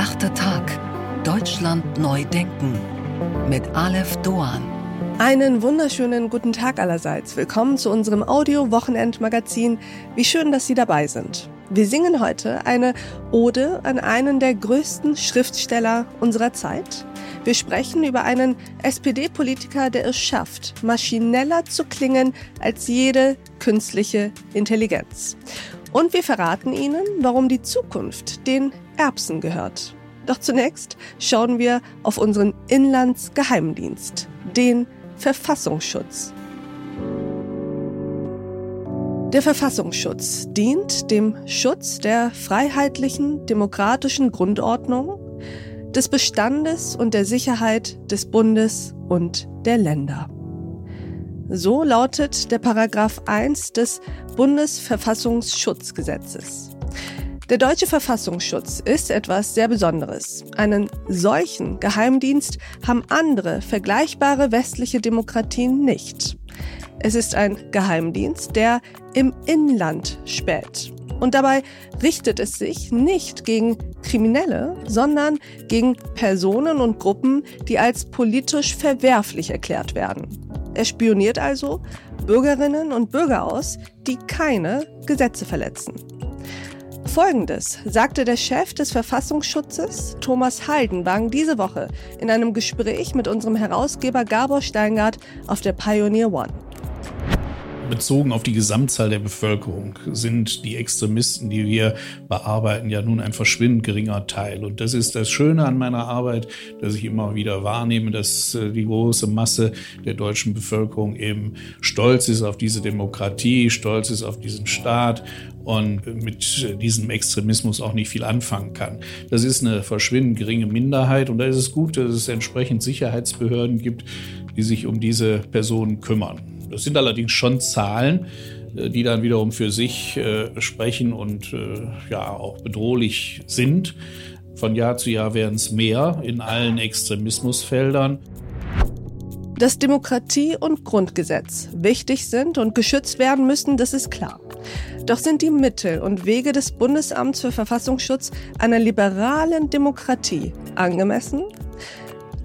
Achter Tag. Deutschland neu denken. Mit Aleph Doan. Einen wunderschönen guten Tag allerseits. Willkommen zu unserem Audio-Wochenend-Magazin. Wie schön, dass Sie dabei sind. Wir singen heute eine Ode an einen der größten Schriftsteller unserer Zeit. Wir sprechen über einen SPD-Politiker, der es schafft, maschineller zu klingen als jede künstliche Intelligenz. Und wir verraten Ihnen, warum die Zukunft den Erbsen gehört. Doch zunächst schauen wir auf unseren Inlandsgeheimdienst, den Verfassungsschutz. Der Verfassungsschutz dient dem Schutz der freiheitlichen, demokratischen Grundordnung, des Bestandes und der Sicherheit des Bundes und der Länder. So lautet der Paragraph 1 des Bundesverfassungsschutzgesetzes. Der deutsche Verfassungsschutz ist etwas sehr Besonderes. Einen solchen Geheimdienst haben andere vergleichbare westliche Demokratien nicht. Es ist ein Geheimdienst, der im Inland späht. Und dabei richtet es sich nicht gegen Kriminelle, sondern gegen Personen und Gruppen, die als politisch verwerflich erklärt werden. Er spioniert also Bürgerinnen und Bürger aus, die keine Gesetze verletzen. Folgendes sagte der Chef des Verfassungsschutzes, Thomas Haldenwang, diese Woche in einem Gespräch mit unserem Herausgeber Gabor Steingart auf der Pioneer One bezogen auf die Gesamtzahl der Bevölkerung sind die Extremisten, die wir bearbeiten, ja nun ein verschwindend geringer Teil. Und das ist das Schöne an meiner Arbeit, dass ich immer wieder wahrnehme, dass äh, die große Masse der deutschen Bevölkerung eben stolz ist auf diese Demokratie, stolz ist auf diesen Staat und mit diesem Extremismus auch nicht viel anfangen kann. Das ist eine verschwindend geringe Minderheit und da ist es gut, dass es entsprechend Sicherheitsbehörden gibt, die sich um diese Personen kümmern. Das sind allerdings schon Zahlen, äh, die dann wiederum für sich äh, sprechen und äh, ja auch bedrohlich sind. Von Jahr zu Jahr werden es mehr in allen Extremismusfeldern. Dass Demokratie und Grundgesetz wichtig sind und geschützt werden müssen, das ist klar. Doch sind die Mittel und Wege des Bundesamts für Verfassungsschutz einer liberalen Demokratie angemessen?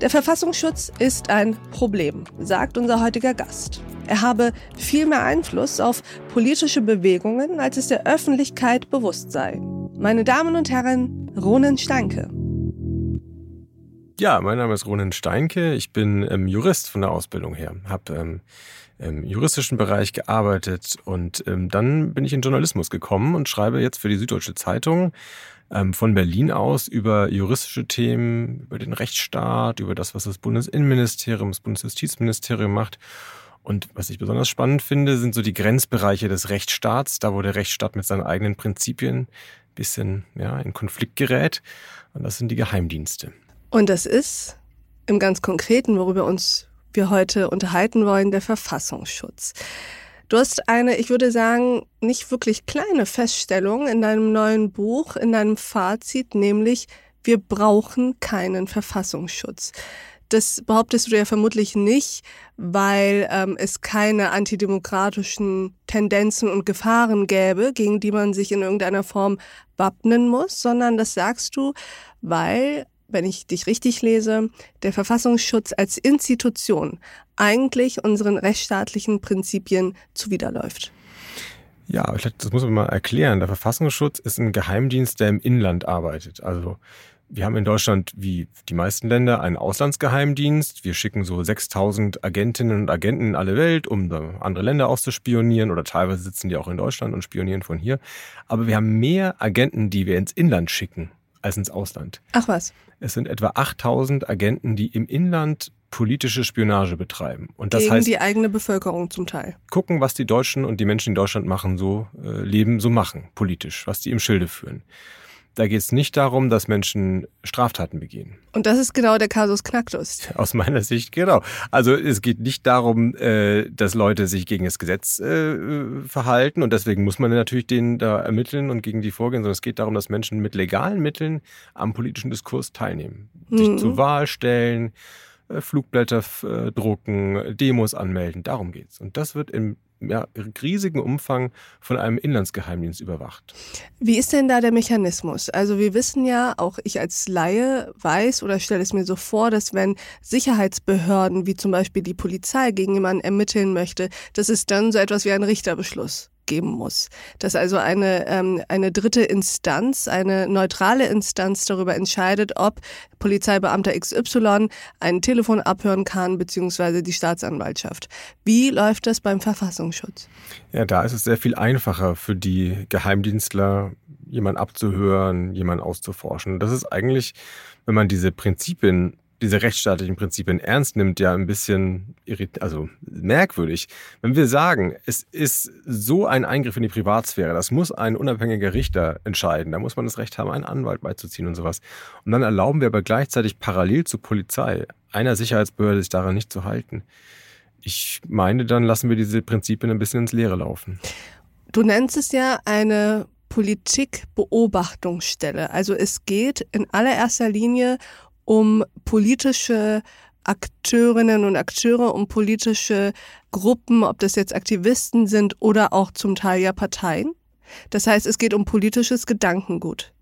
Der Verfassungsschutz ist ein Problem, sagt unser heutiger Gast. Er habe viel mehr Einfluss auf politische Bewegungen, als es der Öffentlichkeit bewusst sei. Meine Damen und Herren, Ronen Steinke. Ja, mein Name ist Ronen Steinke. Ich bin ähm, Jurist von der Ausbildung her. Habe ähm, im juristischen Bereich gearbeitet und ähm, dann bin ich in Journalismus gekommen und schreibe jetzt für die Süddeutsche Zeitung von Berlin aus über juristische Themen, über den Rechtsstaat, über das, was das Bundesinnenministerium, das Bundesjustizministerium macht und was ich besonders spannend finde, sind so die Grenzbereiche des Rechtsstaats, da wo der Rechtsstaat mit seinen eigenen Prinzipien ein bisschen ja, in Konflikt gerät. Und das sind die Geheimdienste. Und das ist im ganz Konkreten, worüber uns wir heute unterhalten wollen, der Verfassungsschutz. Du hast eine, ich würde sagen, nicht wirklich kleine Feststellung in deinem neuen Buch, in deinem Fazit, nämlich wir brauchen keinen Verfassungsschutz. Das behauptest du ja vermutlich nicht, weil ähm, es keine antidemokratischen Tendenzen und Gefahren gäbe, gegen die man sich in irgendeiner Form wappnen muss, sondern das sagst du, weil, wenn ich dich richtig lese, der Verfassungsschutz als Institution eigentlich unseren rechtsstaatlichen Prinzipien zuwiderläuft. Ja, das muss man mal erklären. Der Verfassungsschutz ist ein Geheimdienst, der im Inland arbeitet. Also wir haben in Deutschland, wie die meisten Länder, einen Auslandsgeheimdienst. Wir schicken so 6000 Agentinnen und Agenten in alle Welt, um andere Länder auszuspionieren oder teilweise sitzen die auch in Deutschland und spionieren von hier. Aber wir haben mehr Agenten, die wir ins Inland schicken, als ins Ausland. Ach was. Es sind etwa 8000 Agenten, die im Inland politische Spionage betreiben. Und das Gegen heißt, die eigene Bevölkerung zum Teil. Gucken, was die Deutschen und die Menschen in Deutschland machen, so äh, leben, so machen, politisch, was die im Schilde führen. Da geht es nicht darum, dass Menschen Straftaten begehen. Und das ist genau der Kasus Knacktus. Aus meiner Sicht, genau. Also es geht nicht darum, äh, dass Leute sich gegen das Gesetz äh, verhalten und deswegen muss man natürlich denen da ermitteln und gegen die vorgehen, sondern es geht darum, dass Menschen mit legalen Mitteln am politischen Diskurs teilnehmen. Sich mhm. zur Wahl stellen, äh, Flugblätter drucken, Demos anmelden. Darum geht's. Und das wird im ja, riesigen Umfang von einem Inlandsgeheimdienst überwacht. Wie ist denn da der Mechanismus? Also wir wissen ja, auch ich als Laie weiß oder stelle es mir so vor, dass wenn Sicherheitsbehörden wie zum Beispiel die Polizei gegen jemanden ermitteln möchte, dass es dann so etwas wie einen Richterbeschluss geben muss. Dass also eine, ähm, eine dritte Instanz, eine neutrale Instanz darüber entscheidet, ob Polizeibeamter XY ein Telefon abhören kann, beziehungsweise die Staatsanwaltschaft. Wie läuft das beim Verfassungsschutz? Ja, da ist es sehr viel einfacher für die Geheimdienstler, jemanden abzuhören, jemanden auszuforschen. Das ist eigentlich, wenn man diese Prinzipien diese rechtsstaatlichen Prinzipien ernst nimmt, ja ein bisschen also merkwürdig. Wenn wir sagen, es ist so ein Eingriff in die Privatsphäre, das muss ein unabhängiger Richter entscheiden, da muss man das Recht haben, einen Anwalt beizuziehen und sowas. Und dann erlauben wir aber gleichzeitig parallel zur Polizei einer Sicherheitsbehörde sich daran nicht zu halten. Ich meine, dann lassen wir diese Prinzipien ein bisschen ins Leere laufen. Du nennst es ja eine Politikbeobachtungsstelle. Also es geht in allererster Linie um politische Akteurinnen und Akteure, um politische Gruppen, ob das jetzt Aktivisten sind oder auch zum Teil ja Parteien. Das heißt, es geht um politisches Gedankengut.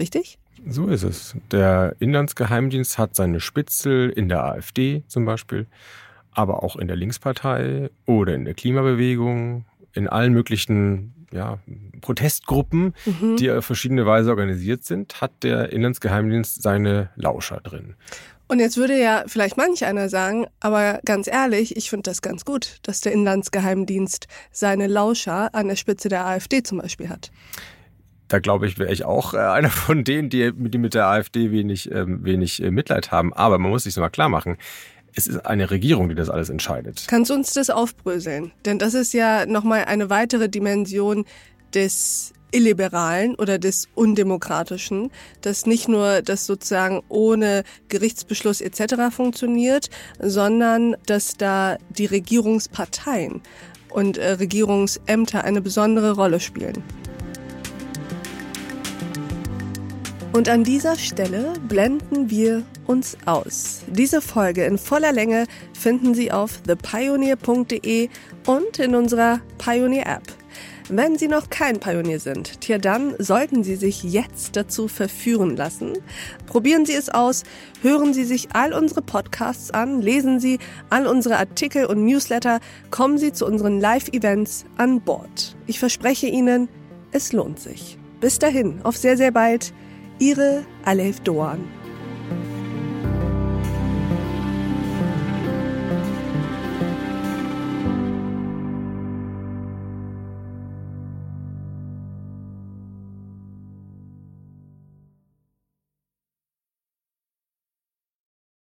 Richtig? So ist es. Der Inlandsgeheimdienst hat seine Spitzel in der AfD zum Beispiel, aber auch in der Linkspartei oder in der Klimabewegung, in allen möglichen ja, Protestgruppen, mhm. die auf verschiedene Weise organisiert sind, hat der Inlandsgeheimdienst seine Lauscher drin. Und jetzt würde ja vielleicht manch einer sagen, aber ganz ehrlich, ich finde das ganz gut, dass der Inlandsgeheimdienst seine Lauscher an der Spitze der AfD zum Beispiel hat. Da glaube ich, wäre ich auch äh, einer von denen, die, die mit der AfD wenig, ähm, wenig äh, Mitleid haben. Aber man muss sich mal klar machen, es ist eine Regierung, die das alles entscheidet. Kannst du uns das aufbröseln? Denn das ist ja nochmal eine weitere Dimension des Illiberalen oder des Undemokratischen, dass nicht nur das sozusagen ohne Gerichtsbeschluss etc. funktioniert, sondern dass da die Regierungsparteien und äh, Regierungsämter eine besondere Rolle spielen. Und an dieser Stelle blenden wir uns aus. Diese Folge in voller Länge finden Sie auf thepioneer.de und in unserer Pioneer App. Wenn Sie noch kein Pionier sind, tja dann sollten Sie sich jetzt dazu verführen lassen. Probieren Sie es aus, hören Sie sich all unsere Podcasts an, lesen Sie all unsere Artikel und Newsletter, kommen Sie zu unseren Live-Events an Bord. Ich verspreche Ihnen, es lohnt sich. Bis dahin, auf sehr, sehr bald. Ihre Alef Doan.